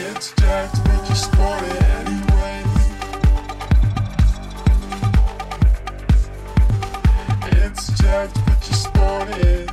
It's jacked, but you're it anyway. It's it.